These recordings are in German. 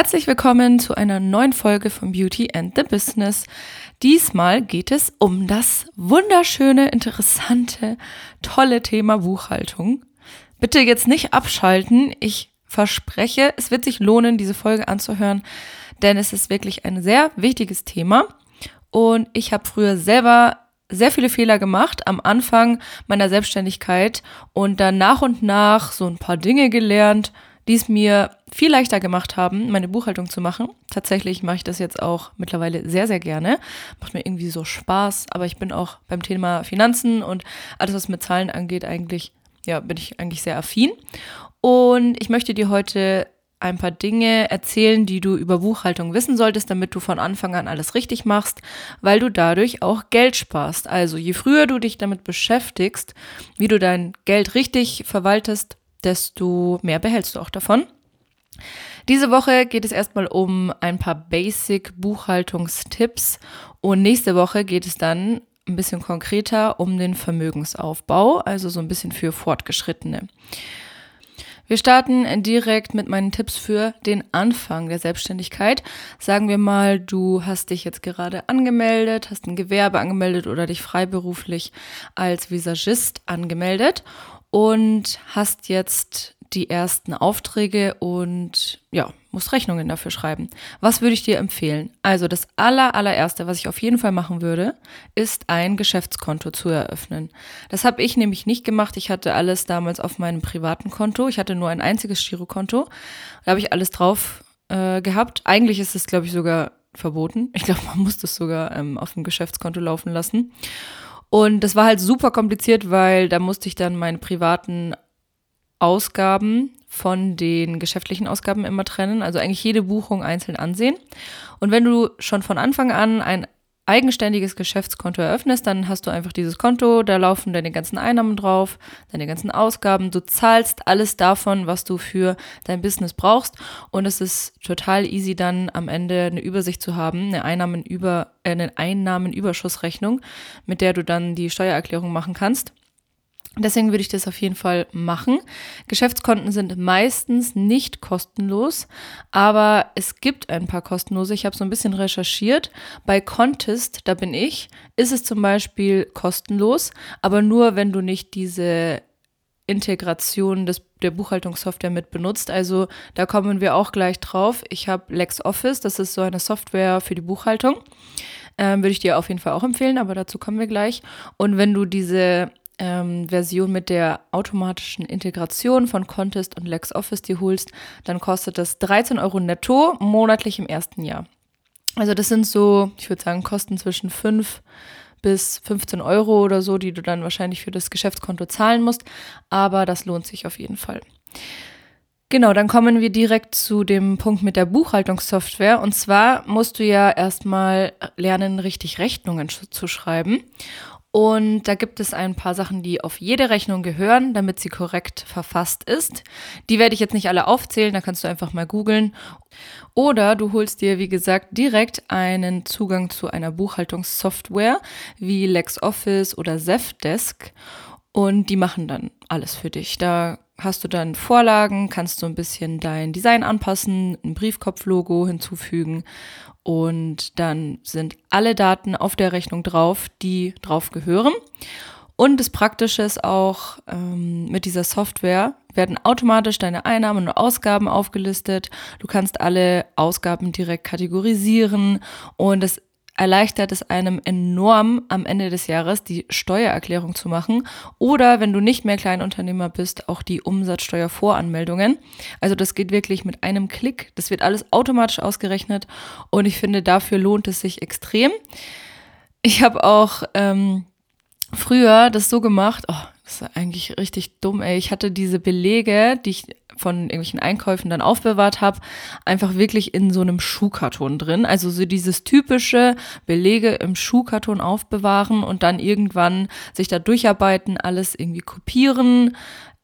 Herzlich willkommen zu einer neuen Folge von Beauty and the Business. Diesmal geht es um das wunderschöne, interessante, tolle Thema Buchhaltung. Bitte jetzt nicht abschalten. Ich verspreche, es wird sich lohnen, diese Folge anzuhören, denn es ist wirklich ein sehr wichtiges Thema. Und ich habe früher selber sehr viele Fehler gemacht am Anfang meiner Selbstständigkeit und dann nach und nach so ein paar Dinge gelernt, die es mir viel leichter gemacht haben, meine Buchhaltung zu machen. Tatsächlich mache ich das jetzt auch mittlerweile sehr, sehr gerne. Macht mir irgendwie so Spaß, aber ich bin auch beim Thema Finanzen und alles, was mit Zahlen angeht, eigentlich, ja, bin ich eigentlich sehr affin. Und ich möchte dir heute ein paar Dinge erzählen, die du über Buchhaltung wissen solltest, damit du von Anfang an alles richtig machst, weil du dadurch auch Geld sparst. Also je früher du dich damit beschäftigst, wie du dein Geld richtig verwaltest, desto mehr behältst du auch davon. Diese Woche geht es erstmal um ein paar Basic-Buchhaltungstipps und nächste Woche geht es dann ein bisschen konkreter um den Vermögensaufbau, also so ein bisschen für Fortgeschrittene. Wir starten direkt mit meinen Tipps für den Anfang der Selbstständigkeit. Sagen wir mal, du hast dich jetzt gerade angemeldet, hast ein Gewerbe angemeldet oder dich freiberuflich als Visagist angemeldet und hast jetzt die ersten Aufträge und ja, musst Rechnungen dafür schreiben. Was würde ich dir empfehlen? Also das aller, allererste, was ich auf jeden Fall machen würde, ist ein Geschäftskonto zu eröffnen. Das habe ich nämlich nicht gemacht. Ich hatte alles damals auf meinem privaten Konto. Ich hatte nur ein einziges Girokonto. Da habe ich alles drauf äh, gehabt. Eigentlich ist es, glaube ich, sogar verboten. Ich glaube, man muss das sogar ähm, auf dem Geschäftskonto laufen lassen. Und das war halt super kompliziert, weil da musste ich dann meine privaten Ausgaben von den geschäftlichen Ausgaben immer trennen, also eigentlich jede Buchung einzeln ansehen. Und wenn du schon von Anfang an ein eigenständiges Geschäftskonto eröffnest, dann hast du einfach dieses Konto, da laufen deine ganzen Einnahmen drauf, deine ganzen Ausgaben, du zahlst alles davon, was du für dein Business brauchst und es ist total easy dann am Ende eine Übersicht zu haben, eine Einnahmenüber äh, eine Einnahmenüberschussrechnung, mit der du dann die Steuererklärung machen kannst. Deswegen würde ich das auf jeden Fall machen. Geschäftskonten sind meistens nicht kostenlos, aber es gibt ein paar kostenlose. Ich habe so ein bisschen recherchiert. Bei Contest, da bin ich, ist es zum Beispiel kostenlos, aber nur, wenn du nicht diese Integration des, der Buchhaltungssoftware mit benutzt. Also da kommen wir auch gleich drauf. Ich habe LexOffice, das ist so eine Software für die Buchhaltung. Ähm, würde ich dir auf jeden Fall auch empfehlen, aber dazu kommen wir gleich. Und wenn du diese ähm, Version mit der automatischen Integration von Contest und LexOffice die holst, dann kostet das 13 Euro netto monatlich im ersten Jahr. Also das sind so, ich würde sagen, Kosten zwischen 5 bis 15 Euro oder so, die du dann wahrscheinlich für das Geschäftskonto zahlen musst. Aber das lohnt sich auf jeden Fall. Genau, dann kommen wir direkt zu dem Punkt mit der Buchhaltungssoftware. Und zwar musst du ja erstmal lernen, richtig Rechnungen zu schreiben. Und da gibt es ein paar Sachen, die auf jede Rechnung gehören, damit sie korrekt verfasst ist. Die werde ich jetzt nicht alle aufzählen, da kannst du einfach mal googeln. Oder du holst dir, wie gesagt, direkt einen Zugang zu einer Buchhaltungssoftware wie LexOffice oder Zefdesk und die machen dann alles für dich. Da hast du dann Vorlagen, kannst du ein bisschen dein Design anpassen, ein Briefkopflogo hinzufügen und dann sind alle Daten auf der Rechnung drauf, die drauf gehören. Und das Praktische ist auch, ähm, mit dieser Software werden automatisch deine Einnahmen und Ausgaben aufgelistet. Du kannst alle Ausgaben direkt kategorisieren und es erleichtert es einem enorm, am Ende des Jahres die Steuererklärung zu machen oder wenn du nicht mehr Kleinunternehmer bist, auch die Umsatzsteuervoranmeldungen. Also das geht wirklich mit einem Klick. Das wird alles automatisch ausgerechnet und ich finde, dafür lohnt es sich extrem. Ich habe auch ähm, früher das so gemacht, oh, das ist eigentlich richtig dumm, ey. Ich hatte diese Belege, die ich von irgendwelchen Einkäufen dann aufbewahrt habe, einfach wirklich in so einem Schuhkarton drin. Also so dieses typische Belege im Schuhkarton aufbewahren und dann irgendwann sich da durcharbeiten, alles irgendwie kopieren,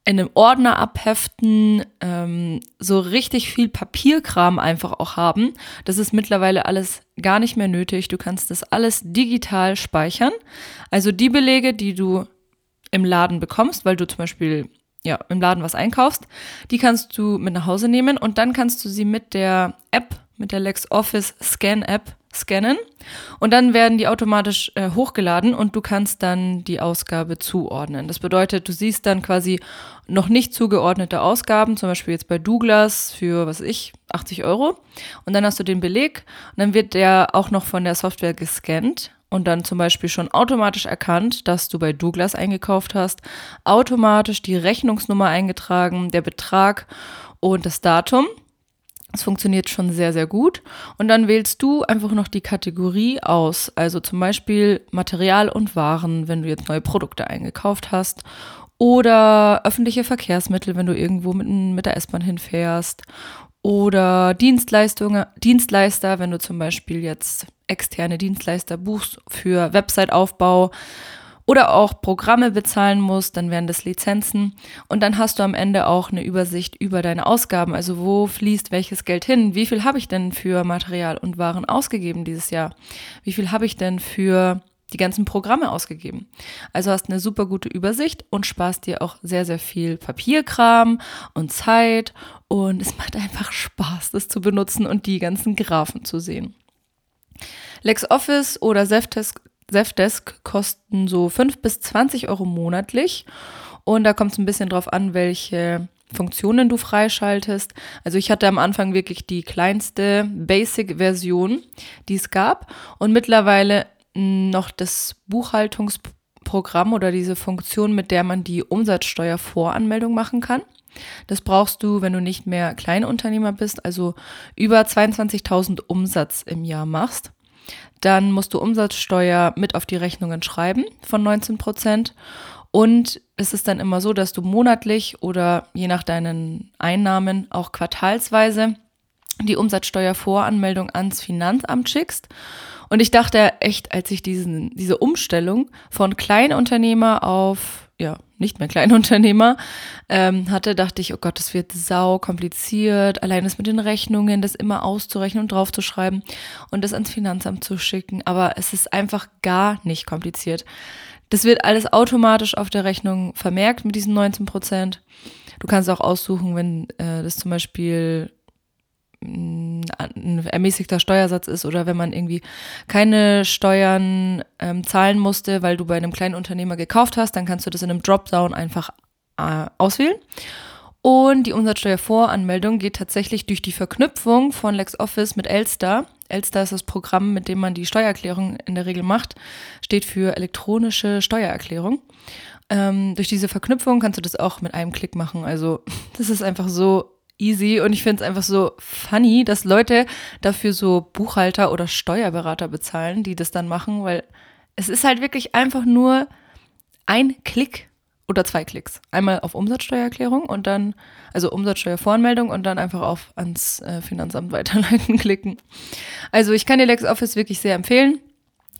in einem Ordner abheften, ähm, so richtig viel Papierkram einfach auch haben. Das ist mittlerweile alles gar nicht mehr nötig. Du kannst das alles digital speichern. Also die Belege, die du im Laden bekommst, weil du zum Beispiel ja, im Laden was einkaufst. Die kannst du mit nach Hause nehmen und dann kannst du sie mit der App, mit der LexOffice Scan App scannen und dann werden die automatisch äh, hochgeladen und du kannst dann die Ausgabe zuordnen. Das bedeutet, du siehst dann quasi noch nicht zugeordnete Ausgaben, zum Beispiel jetzt bei Douglas für, was ich, 80 Euro und dann hast du den Beleg und dann wird der auch noch von der Software gescannt und dann zum Beispiel schon automatisch erkannt, dass du bei Douglas eingekauft hast, automatisch die Rechnungsnummer eingetragen, der Betrag und das Datum. Es funktioniert schon sehr, sehr gut. Und dann wählst du einfach noch die Kategorie aus. Also zum Beispiel Material und Waren, wenn du jetzt neue Produkte eingekauft hast. Oder öffentliche Verkehrsmittel, wenn du irgendwo mit, mit der S-Bahn hinfährst. Oder Dienstleistungen, Dienstleister, wenn du zum Beispiel jetzt externe Dienstleister buchst für Websiteaufbau oder auch Programme bezahlen musst, dann wären das Lizenzen. Und dann hast du am Ende auch eine Übersicht über deine Ausgaben. Also wo fließt welches Geld hin? Wie viel habe ich denn für Material und Waren ausgegeben dieses Jahr? Wie viel habe ich denn für die ganzen Programme ausgegeben. Also hast eine super gute Übersicht und sparst dir auch sehr, sehr viel Papierkram und Zeit und es macht einfach Spaß, das zu benutzen und die ganzen Graphen zu sehen. LexOffice oder Zefdesk kosten so 5 bis 20 Euro monatlich. Und da kommt es ein bisschen drauf an, welche Funktionen du freischaltest. Also ich hatte am Anfang wirklich die kleinste Basic-Version, die es gab. Und mittlerweile noch das Buchhaltungsprogramm oder diese Funktion, mit der man die Umsatzsteuervoranmeldung machen kann. Das brauchst du, wenn du nicht mehr Kleinunternehmer bist, also über 22.000 Umsatz im Jahr machst. Dann musst du Umsatzsteuer mit auf die Rechnungen schreiben von 19 Prozent. Und es ist dann immer so, dass du monatlich oder je nach deinen Einnahmen auch quartalsweise die Umsatzsteuervoranmeldung ans Finanzamt schickst. Und ich dachte echt, als ich diesen, diese Umstellung von Kleinunternehmer auf ja, nicht mehr Kleinunternehmer ähm, hatte, dachte ich, oh Gott, das wird sau kompliziert. Allein das mit den Rechnungen, das immer auszurechnen und draufzuschreiben und das ans Finanzamt zu schicken. Aber es ist einfach gar nicht kompliziert. Das wird alles automatisch auf der Rechnung vermerkt mit diesen 19 Prozent. Du kannst auch aussuchen, wenn äh, das zum Beispiel ein ermäßigter Steuersatz ist oder wenn man irgendwie keine Steuern ähm, zahlen musste, weil du bei einem kleinen Unternehmer gekauft hast, dann kannst du das in einem Dropdown einfach äh, auswählen. Und die Umsatzsteuervoranmeldung geht tatsächlich durch die Verknüpfung von LexOffice mit Elster. Elster ist das Programm, mit dem man die Steuererklärung in der Regel macht, steht für elektronische Steuererklärung. Ähm, durch diese Verknüpfung kannst du das auch mit einem Klick machen. Also das ist einfach so easy und ich finde es einfach so funny, dass Leute dafür so Buchhalter oder Steuerberater bezahlen, die das dann machen, weil es ist halt wirklich einfach nur ein Klick oder zwei Klicks. Einmal auf Umsatzsteuererklärung und dann, also Umsatzsteuervoranmeldung und dann einfach auf ans äh, Finanzamt weiterleiten klicken. Also ich kann dir LexOffice wirklich sehr empfehlen.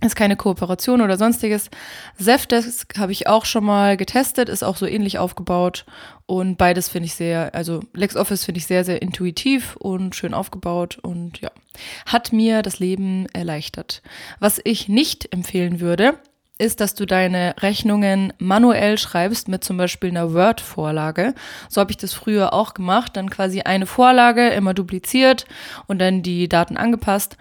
Ist keine Kooperation oder sonstiges. Zefdesk habe ich auch schon mal getestet, ist auch so ähnlich aufgebaut und beides finde ich sehr, also LexOffice finde ich sehr, sehr intuitiv und schön aufgebaut und ja, hat mir das Leben erleichtert. Was ich nicht empfehlen würde, ist, dass du deine Rechnungen manuell schreibst mit zum Beispiel einer Word-Vorlage. So habe ich das früher auch gemacht, dann quasi eine Vorlage immer dupliziert und dann die Daten angepasst.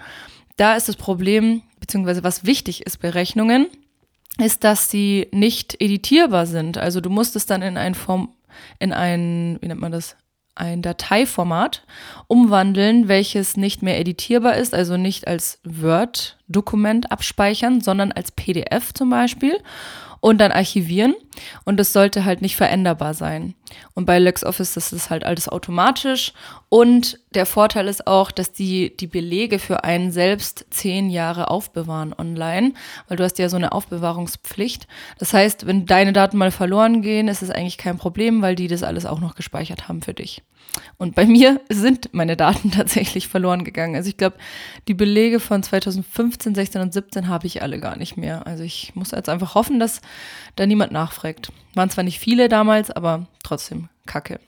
Da ist das Problem, beziehungsweise was wichtig ist bei Rechnungen, ist, dass sie nicht editierbar sind. Also du musst es dann in ein Form, in ein, wie nennt man das? ein Dateiformat umwandeln, welches nicht mehr editierbar ist, also nicht als Word-Dokument abspeichern, sondern als PDF zum Beispiel und dann archivieren. Und das sollte halt nicht veränderbar sein. Und bei LexOffice das ist halt alles automatisch. Und der Vorteil ist auch, dass die die Belege für einen selbst zehn Jahre aufbewahren online, weil du hast ja so eine Aufbewahrungspflicht. Das heißt, wenn deine Daten mal verloren gehen, ist es eigentlich kein Problem, weil die das alles auch noch gespeichert haben für dich. Und bei mir sind meine Daten tatsächlich verloren gegangen. Also ich glaube, die Belege von 2015, 16 und 17 habe ich alle gar nicht mehr. Also ich muss jetzt einfach hoffen, dass da niemand nachfragt. Waren zwar nicht viele damals, aber trotzdem kacke.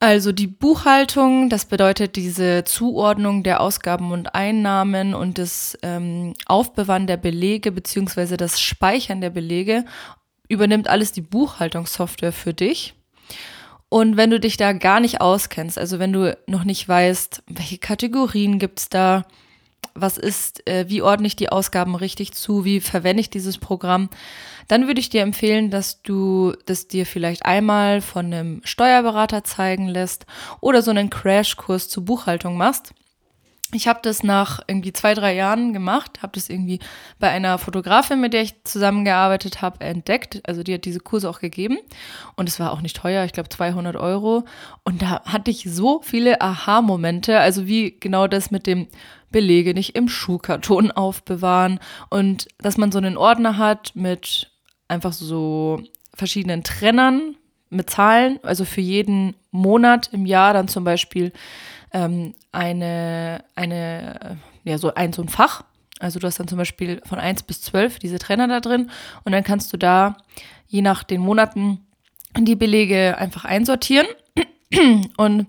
Also die Buchhaltung, das bedeutet diese Zuordnung der Ausgaben und Einnahmen und das ähm, Aufbewahren der Belege beziehungsweise das Speichern der Belege übernimmt alles die Buchhaltungssoftware für dich. Und wenn du dich da gar nicht auskennst, also wenn du noch nicht weißt, welche Kategorien gibt es da, was ist, äh, wie ordne ich die Ausgaben richtig zu, wie verwende ich dieses Programm, dann würde ich dir empfehlen, dass du das dir vielleicht einmal von einem Steuerberater zeigen lässt oder so einen Crashkurs zur Buchhaltung machst. Ich habe das nach irgendwie zwei, drei Jahren gemacht, habe das irgendwie bei einer Fotografin, mit der ich zusammengearbeitet habe, entdeckt. Also die hat diese Kurse auch gegeben und es war auch nicht teuer, ich glaube 200 Euro. Und da hatte ich so viele Aha-Momente, also wie genau das mit dem Belege nicht im Schuhkarton aufbewahren und dass man so einen Ordner hat mit einfach so verschiedenen Trennern mit Zahlen, also für jeden Monat im Jahr dann zum Beispiel ähm, eine, eine, ja, so ein, so ein Fach. Also du hast dann zum Beispiel von 1 bis 12 diese Trenner da drin und dann kannst du da je nach den Monaten die Belege einfach einsortieren und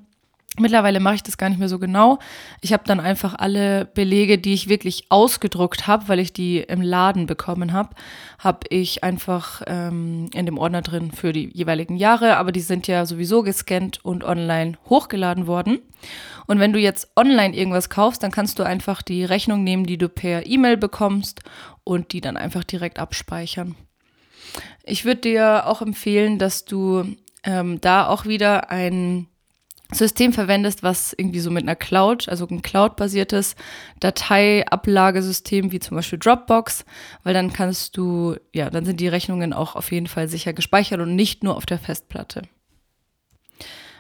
Mittlerweile mache ich das gar nicht mehr so genau. Ich habe dann einfach alle Belege, die ich wirklich ausgedruckt habe, weil ich die im Laden bekommen habe, habe ich einfach ähm, in dem Ordner drin für die jeweiligen Jahre. Aber die sind ja sowieso gescannt und online hochgeladen worden. Und wenn du jetzt online irgendwas kaufst, dann kannst du einfach die Rechnung nehmen, die du per E-Mail bekommst und die dann einfach direkt abspeichern. Ich würde dir auch empfehlen, dass du ähm, da auch wieder ein System verwendest, was irgendwie so mit einer Cloud, also ein Cloud-basiertes Dateiablagesystem wie zum Beispiel Dropbox, weil dann kannst du, ja, dann sind die Rechnungen auch auf jeden Fall sicher gespeichert und nicht nur auf der Festplatte.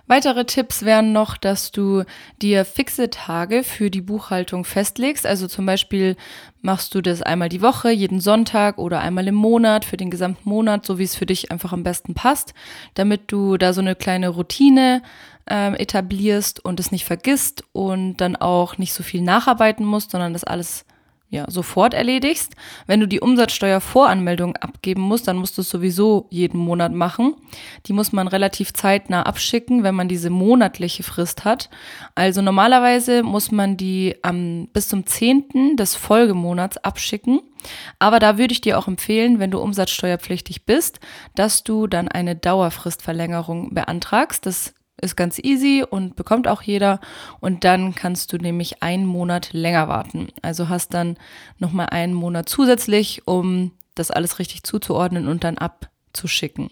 Weitere Tipps wären noch, dass du dir fixe Tage für die Buchhaltung festlegst. Also zum Beispiel machst du das einmal die Woche, jeden Sonntag oder einmal im Monat für den gesamten Monat, so wie es für dich einfach am besten passt, damit du da so eine kleine Routine ähm, etablierst und es nicht vergisst und dann auch nicht so viel nacharbeiten musst, sondern das alles ja, sofort erledigst. Wenn du die Umsatzsteuervoranmeldung abgeben musst, dann musst du es sowieso jeden Monat machen. Die muss man relativ zeitnah abschicken, wenn man diese monatliche Frist hat. Also normalerweise muss man die am, bis zum 10. des Folgemonats abschicken. Aber da würde ich dir auch empfehlen, wenn du umsatzsteuerpflichtig bist, dass du dann eine Dauerfristverlängerung beantragst. Das ist ganz easy und bekommt auch jeder. Und dann kannst du nämlich einen Monat länger warten. Also hast dann nochmal einen Monat zusätzlich, um das alles richtig zuzuordnen und dann abzuschicken.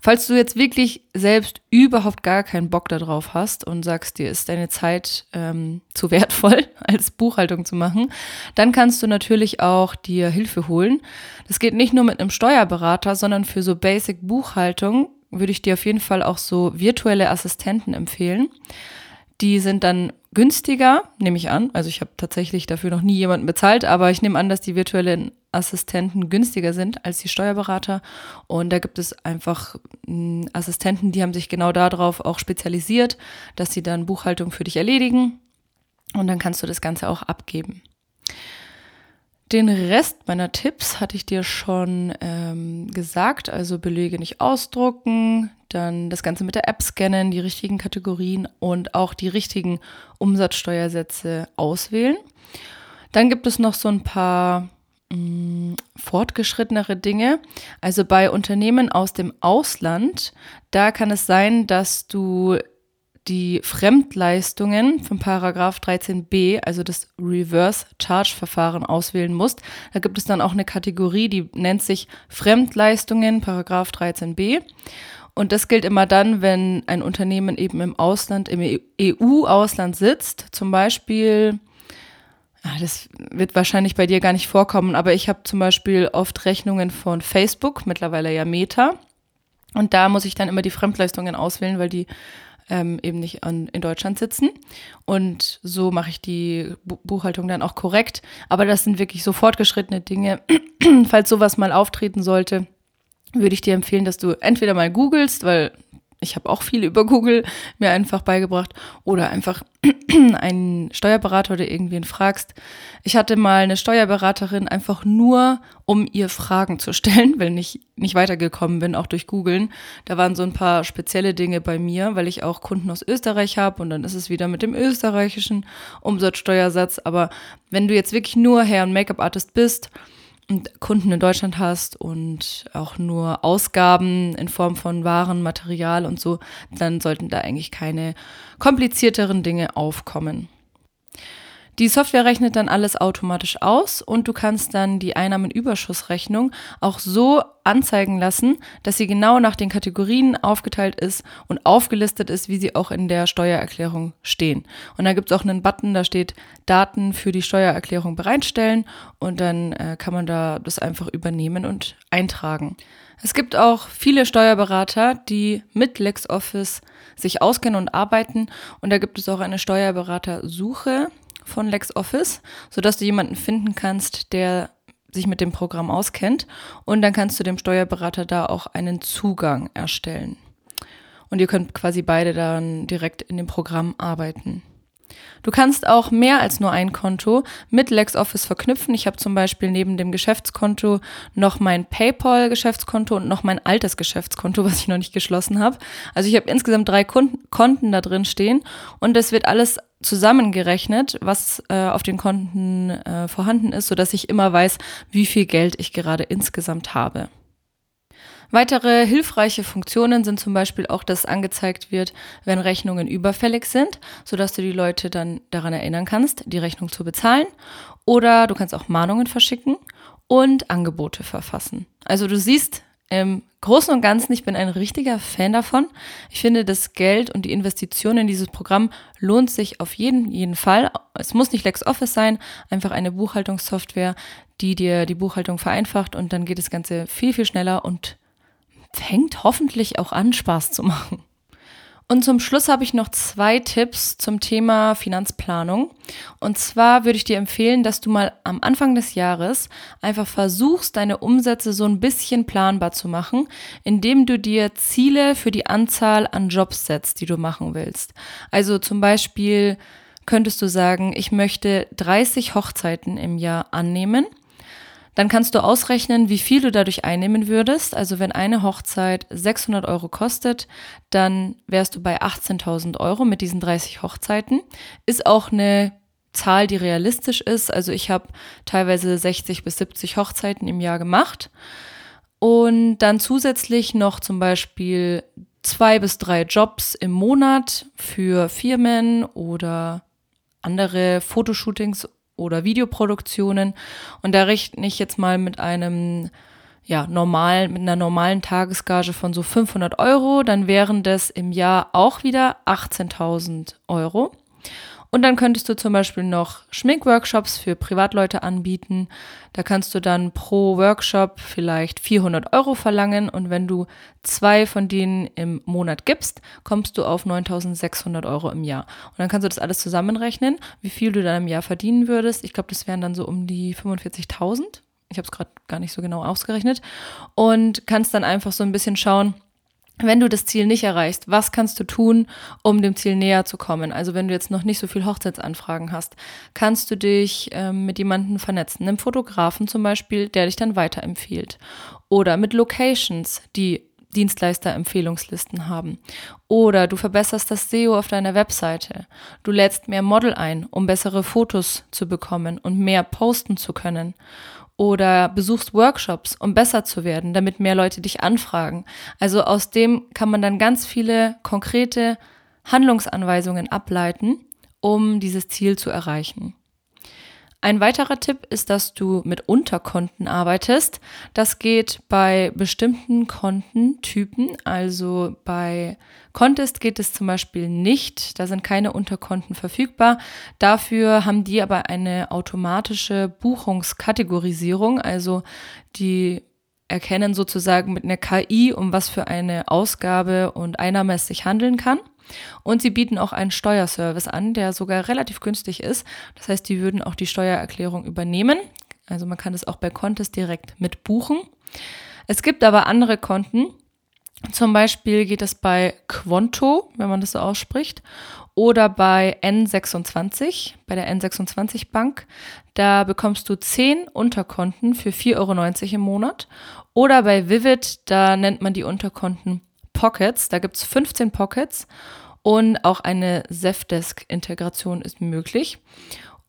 Falls du jetzt wirklich selbst überhaupt gar keinen Bock darauf hast und sagst, dir ist deine Zeit ähm, zu wertvoll, als Buchhaltung zu machen, dann kannst du natürlich auch dir Hilfe holen. Das geht nicht nur mit einem Steuerberater, sondern für so Basic Buchhaltung würde ich dir auf jeden Fall auch so virtuelle Assistenten empfehlen. Die sind dann günstiger, nehme ich an. Also ich habe tatsächlich dafür noch nie jemanden bezahlt, aber ich nehme an, dass die virtuellen Assistenten günstiger sind als die Steuerberater. Und da gibt es einfach hm, Assistenten, die haben sich genau darauf auch spezialisiert, dass sie dann Buchhaltung für dich erledigen. Und dann kannst du das Ganze auch abgeben. Den Rest meiner Tipps hatte ich dir schon ähm, gesagt, also Belege nicht ausdrucken, dann das Ganze mit der App scannen, die richtigen Kategorien und auch die richtigen Umsatzsteuersätze auswählen. Dann gibt es noch so ein paar mm, fortgeschrittenere Dinge. Also bei Unternehmen aus dem Ausland, da kann es sein, dass du die Fremdleistungen von Paragraph 13b, also das Reverse Charge Verfahren auswählen musst. Da gibt es dann auch eine Kategorie, die nennt sich Fremdleistungen, Paragraph 13b. Und das gilt immer dann, wenn ein Unternehmen eben im Ausland, im EU-Ausland sitzt. Zum Beispiel, das wird wahrscheinlich bei dir gar nicht vorkommen, aber ich habe zum Beispiel oft Rechnungen von Facebook, mittlerweile ja Meta. Und da muss ich dann immer die Fremdleistungen auswählen, weil die ähm, eben nicht an, in Deutschland sitzen. Und so mache ich die Buchhaltung dann auch korrekt. Aber das sind wirklich so fortgeschrittene Dinge. Falls sowas mal auftreten sollte, würde ich dir empfehlen, dass du entweder mal googelst, weil ich habe auch viel über Google mir einfach beigebracht oder einfach einen Steuerberater oder irgendwen fragst. Ich hatte mal eine Steuerberaterin einfach nur, um ihr Fragen zu stellen, weil ich nicht weitergekommen bin, auch durch Googeln. Da waren so ein paar spezielle Dinge bei mir, weil ich auch Kunden aus Österreich habe und dann ist es wieder mit dem österreichischen Umsatzsteuersatz. Aber wenn du jetzt wirklich nur Hair- und Make-up-Artist bist, Kunden in Deutschland hast und auch nur Ausgaben in Form von Waren, Material und so, dann sollten da eigentlich keine komplizierteren Dinge aufkommen. Die Software rechnet dann alles automatisch aus und du kannst dann die Einnahmenüberschussrechnung auch so anzeigen lassen, dass sie genau nach den Kategorien aufgeteilt ist und aufgelistet ist, wie sie auch in der Steuererklärung stehen. Und da gibt es auch einen Button, da steht Daten für die Steuererklärung bereitstellen und dann äh, kann man da das einfach übernehmen und eintragen. Es gibt auch viele Steuerberater, die mit LexOffice sich auskennen und arbeiten und da gibt es auch eine Steuerberatersuche von LexOffice, sodass du jemanden finden kannst, der sich mit dem Programm auskennt. Und dann kannst du dem Steuerberater da auch einen Zugang erstellen. Und ihr könnt quasi beide dann direkt in dem Programm arbeiten. Du kannst auch mehr als nur ein Konto mit LexOffice verknüpfen. Ich habe zum Beispiel neben dem Geschäftskonto noch mein PayPal-Geschäftskonto und noch mein altes Geschäftskonto, was ich noch nicht geschlossen habe. Also ich habe insgesamt drei Konten da drin stehen und es wird alles zusammengerechnet, was äh, auf den Konten äh, vorhanden ist, sodass ich immer weiß, wie viel Geld ich gerade insgesamt habe. Weitere hilfreiche Funktionen sind zum Beispiel auch, dass angezeigt wird, wenn Rechnungen überfällig sind, sodass du die Leute dann daran erinnern kannst, die Rechnung zu bezahlen. Oder du kannst auch Mahnungen verschicken und Angebote verfassen. Also du siehst im Großen und Ganzen, ich bin ein richtiger Fan davon. Ich finde, das Geld und die Investition in dieses Programm lohnt sich auf jeden, jeden Fall. Es muss nicht LexOffice sein, einfach eine Buchhaltungssoftware, die dir die Buchhaltung vereinfacht und dann geht das Ganze viel, viel schneller und fängt hoffentlich auch an, Spaß zu machen. Und zum Schluss habe ich noch zwei Tipps zum Thema Finanzplanung. Und zwar würde ich dir empfehlen, dass du mal am Anfang des Jahres einfach versuchst, deine Umsätze so ein bisschen planbar zu machen, indem du dir Ziele für die Anzahl an Jobs setzt, die du machen willst. Also zum Beispiel könntest du sagen, ich möchte 30 Hochzeiten im Jahr annehmen dann kannst du ausrechnen, wie viel du dadurch einnehmen würdest. Also wenn eine Hochzeit 600 Euro kostet, dann wärst du bei 18.000 Euro mit diesen 30 Hochzeiten. Ist auch eine Zahl, die realistisch ist. Also ich habe teilweise 60 bis 70 Hochzeiten im Jahr gemacht. Und dann zusätzlich noch zum Beispiel zwei bis drei Jobs im Monat für Firmen oder andere Fotoshootings oder Videoproduktionen. Und da rechne ich jetzt mal mit einem ja, normal, mit einer normalen Tagesgage von so 500 Euro, dann wären das im Jahr auch wieder 18.000 Euro. Und dann könntest du zum Beispiel noch Schminkworkshops für Privatleute anbieten. Da kannst du dann pro Workshop vielleicht 400 Euro verlangen und wenn du zwei von denen im Monat gibst, kommst du auf 9600 Euro im Jahr. Und dann kannst du das alles zusammenrechnen, wie viel du dann im Jahr verdienen würdest. Ich glaube, das wären dann so um die 45.000. Ich habe es gerade gar nicht so genau ausgerechnet. Und kannst dann einfach so ein bisschen schauen, wenn du das Ziel nicht erreichst, was kannst du tun, um dem Ziel näher zu kommen? Also wenn du jetzt noch nicht so viel Hochzeitsanfragen hast, kannst du dich ähm, mit jemandem vernetzen, einem Fotografen zum Beispiel, der dich dann weiterempfiehlt. Oder mit Locations, die Dienstleister-Empfehlungslisten haben. Oder du verbesserst das SEO auf deiner Webseite. Du lädst mehr Model ein, um bessere Fotos zu bekommen und mehr posten zu können oder besuchst Workshops, um besser zu werden, damit mehr Leute dich anfragen. Also aus dem kann man dann ganz viele konkrete Handlungsanweisungen ableiten, um dieses Ziel zu erreichen. Ein weiterer Tipp ist, dass du mit Unterkonten arbeitest. Das geht bei bestimmten Kontentypen. Also bei Contest geht es zum Beispiel nicht. Da sind keine Unterkonten verfügbar. Dafür haben die aber eine automatische Buchungskategorisierung. Also die erkennen sozusagen mit einer KI, um was für eine Ausgabe und Einnahme es sich handeln kann. Und sie bieten auch einen Steuerservice an, der sogar relativ günstig ist. Das heißt, die würden auch die Steuererklärung übernehmen. Also man kann es auch bei Contest direkt mit buchen. Es gibt aber andere Konten. Zum Beispiel geht es bei Quonto, wenn man das so ausspricht, oder bei N26, bei der N26 Bank. Da bekommst du 10 Unterkonten für 4,90 Euro im Monat. Oder bei Vivid, da nennt man die Unterkonten Pockets. Da gibt es 15 Pockets und auch eine Zefdesk-Integration ist möglich.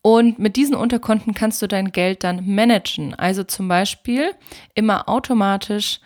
Und mit diesen Unterkonten kannst du dein Geld dann managen. Also zum Beispiel immer automatisch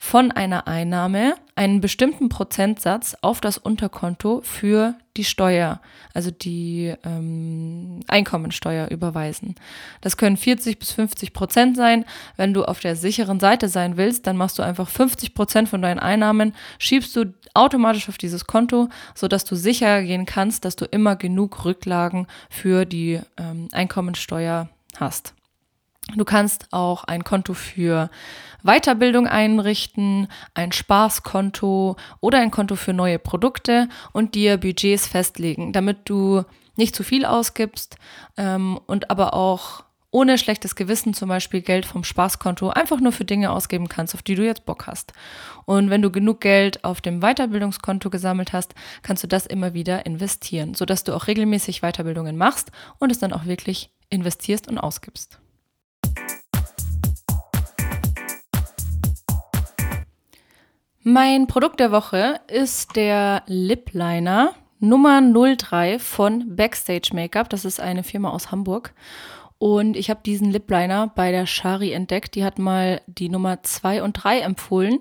von einer Einnahme einen bestimmten Prozentsatz auf das Unterkonto für die Steuer, also die ähm, Einkommensteuer überweisen. Das können 40 bis 50 Prozent sein. Wenn du auf der sicheren Seite sein willst, dann machst du einfach 50 Prozent von deinen Einnahmen, schiebst du automatisch auf dieses Konto, sodass du sicher gehen kannst, dass du immer genug Rücklagen für die ähm, Einkommensteuer hast. Du kannst auch ein Konto für Weiterbildung einrichten, ein Spaßkonto oder ein Konto für neue Produkte und dir Budgets festlegen, damit du nicht zu viel ausgibst ähm, und aber auch ohne schlechtes Gewissen zum Beispiel Geld vom Spaßkonto einfach nur für Dinge ausgeben kannst, auf die du jetzt Bock hast. Und wenn du genug Geld auf dem Weiterbildungskonto gesammelt hast, kannst du das immer wieder investieren, sodass du auch regelmäßig Weiterbildungen machst und es dann auch wirklich investierst und ausgibst. Mein Produkt der Woche ist der Lip Liner Nummer 03 von Backstage Makeup. Das ist eine Firma aus Hamburg. Und ich habe diesen Lip Liner bei der Shari entdeckt. Die hat mal die Nummer 2 und 3 empfohlen.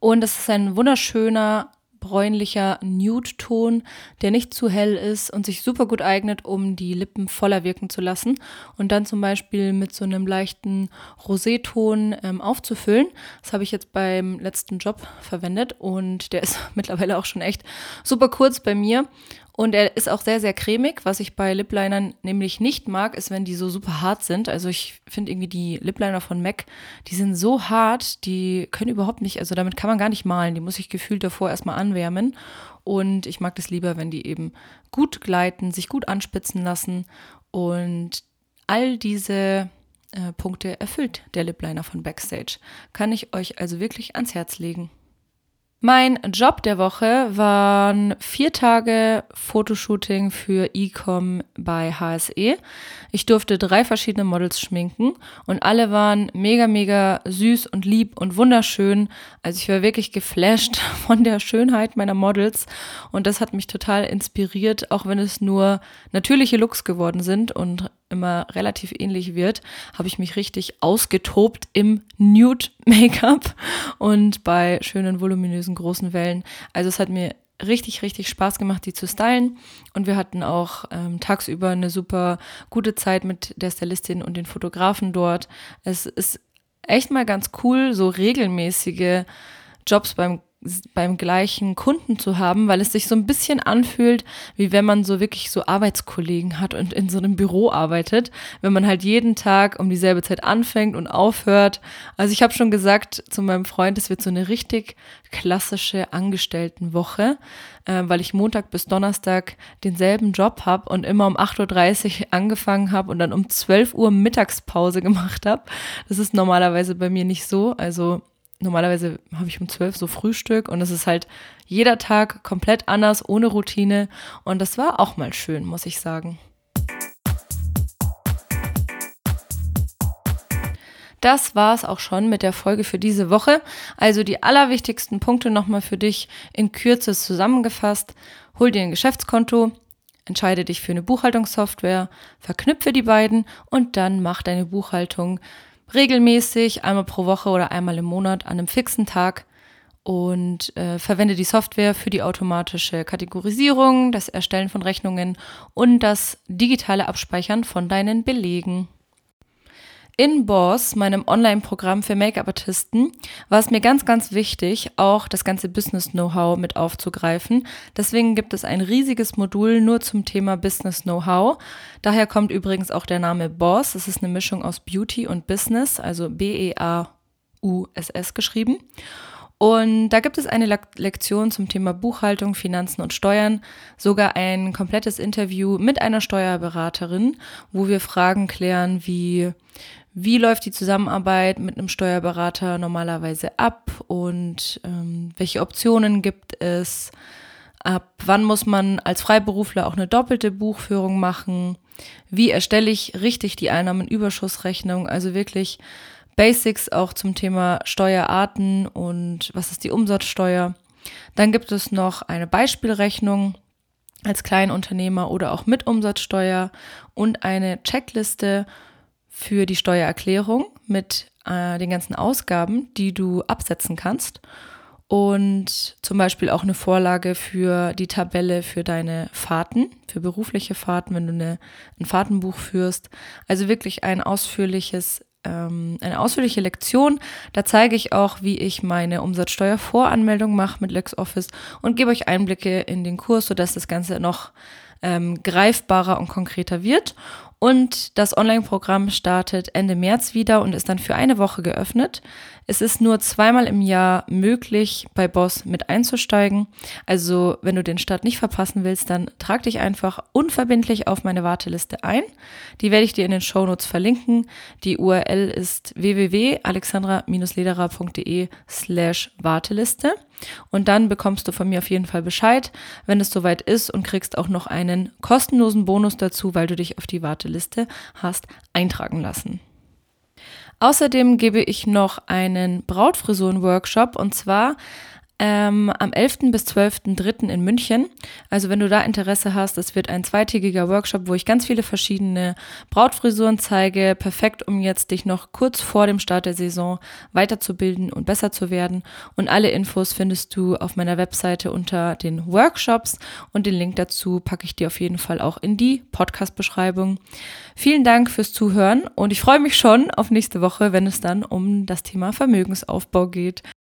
Und das ist ein wunderschöner bräunlicher Nude-Ton, der nicht zu hell ist und sich super gut eignet, um die Lippen voller wirken zu lassen und dann zum Beispiel mit so einem leichten Roseton ähm, aufzufüllen. Das habe ich jetzt beim letzten Job verwendet und der ist mittlerweile auch schon echt super kurz bei mir und er ist auch sehr, sehr cremig. Was ich bei Liplinern nämlich nicht mag, ist, wenn die so super hart sind. Also ich finde irgendwie die Lipliner von MAC, die sind so hart, die können überhaupt nicht, also damit kann man gar nicht malen. Die muss ich gefühlt davor erstmal anwärmen. Und ich mag das lieber, wenn die eben gut gleiten, sich gut anspitzen lassen. Und all diese äh, Punkte erfüllt der Lipliner von Backstage. Kann ich euch also wirklich ans Herz legen. Mein Job der Woche waren vier Tage Fotoshooting für Ecom bei HSE. Ich durfte drei verschiedene Models schminken und alle waren mega, mega süß und lieb und wunderschön. Also ich war wirklich geflasht von der Schönheit meiner Models und das hat mich total inspiriert, auch wenn es nur natürliche Looks geworden sind und immer relativ ähnlich wird, habe ich mich richtig ausgetobt im Nude-Make-up und bei schönen, voluminösen, großen Wellen. Also es hat mir richtig, richtig Spaß gemacht, die zu stylen. Und wir hatten auch ähm, tagsüber eine super gute Zeit mit der Stylistin und den Fotografen dort. Es ist echt mal ganz cool, so regelmäßige Jobs beim beim gleichen Kunden zu haben, weil es sich so ein bisschen anfühlt, wie wenn man so wirklich so Arbeitskollegen hat und in so einem Büro arbeitet, wenn man halt jeden Tag um dieselbe Zeit anfängt und aufhört. Also ich habe schon gesagt zu meinem Freund, es wird so eine richtig klassische Angestelltenwoche, äh, weil ich Montag bis Donnerstag denselben Job habe und immer um 8.30 Uhr angefangen habe und dann um 12 Uhr Mittagspause gemacht habe. Das ist normalerweise bei mir nicht so. Also normalerweise habe ich um zwölf so Frühstück und es ist halt jeder Tag komplett anders, ohne Routine. Und das war auch mal schön, muss ich sagen. Das war es auch schon mit der Folge für diese Woche. Also die allerwichtigsten Punkte nochmal für dich in Kürze zusammengefasst. Hol dir ein Geschäftskonto, entscheide dich für eine Buchhaltungssoftware, verknüpfe die beiden und dann mach deine Buchhaltung regelmäßig, einmal pro Woche oder einmal im Monat an einem fixen Tag und äh, verwende die Software für die automatische Kategorisierung, das Erstellen von Rechnungen und das digitale Abspeichern von deinen Belegen. In Boss, meinem Online-Programm für Make-up-Artisten, war es mir ganz, ganz wichtig, auch das ganze Business-Know-how mit aufzugreifen. Deswegen gibt es ein riesiges Modul nur zum Thema Business-Know-how. Daher kommt übrigens auch der Name Boss. Es ist eine Mischung aus Beauty und Business, also B-E-A-U-S-S geschrieben. Und da gibt es eine Lektion zum Thema Buchhaltung, Finanzen und Steuern, sogar ein komplettes Interview mit einer Steuerberaterin, wo wir Fragen klären wie, wie läuft die Zusammenarbeit mit einem Steuerberater normalerweise ab und ähm, welche Optionen gibt es? Ab wann muss man als Freiberufler auch eine doppelte Buchführung machen? Wie erstelle ich richtig die Einnahmenüberschussrechnung? Also wirklich Basics auch zum Thema Steuerarten und was ist die Umsatzsteuer. Dann gibt es noch eine Beispielrechnung als Kleinunternehmer oder auch mit Umsatzsteuer und eine Checkliste für die Steuererklärung mit äh, den ganzen Ausgaben, die du absetzen kannst. Und zum Beispiel auch eine Vorlage für die Tabelle für deine Fahrten, für berufliche Fahrten, wenn du eine, ein Fahrtenbuch führst. Also wirklich ein ausführliches ähm, eine ausführliche Lektion. Da zeige ich auch, wie ich meine Umsatzsteuervoranmeldung mache mit LexOffice und gebe euch Einblicke in den Kurs, sodass das Ganze noch ähm, greifbarer und konkreter wird. Und das Online-Programm startet Ende März wieder und ist dann für eine Woche geöffnet. Es ist nur zweimal im Jahr möglich, bei Boss mit einzusteigen. Also, wenn du den Start nicht verpassen willst, dann trag dich einfach unverbindlich auf meine Warteliste ein. Die werde ich dir in den Shownotes verlinken. Die URL ist www.alexandra-lederer.de slash Warteliste. Und dann bekommst du von mir auf jeden Fall Bescheid, wenn es soweit ist und kriegst auch noch einen kostenlosen Bonus dazu, weil du dich auf die Warteliste hast eintragen lassen. Außerdem gebe ich noch einen Brautfrisuren-Workshop und zwar ähm, am 11. bis 12.3. in München. Also wenn du da Interesse hast, es wird ein zweitägiger Workshop, wo ich ganz viele verschiedene Brautfrisuren zeige. Perfekt, um jetzt dich noch kurz vor dem Start der Saison weiterzubilden und besser zu werden. Und alle Infos findest du auf meiner Webseite unter den Workshops und den Link dazu packe ich dir auf jeden Fall auch in die Podcast-Beschreibung. Vielen Dank fürs Zuhören und ich freue mich schon auf nächste Woche, wenn es dann um das Thema Vermögensaufbau geht.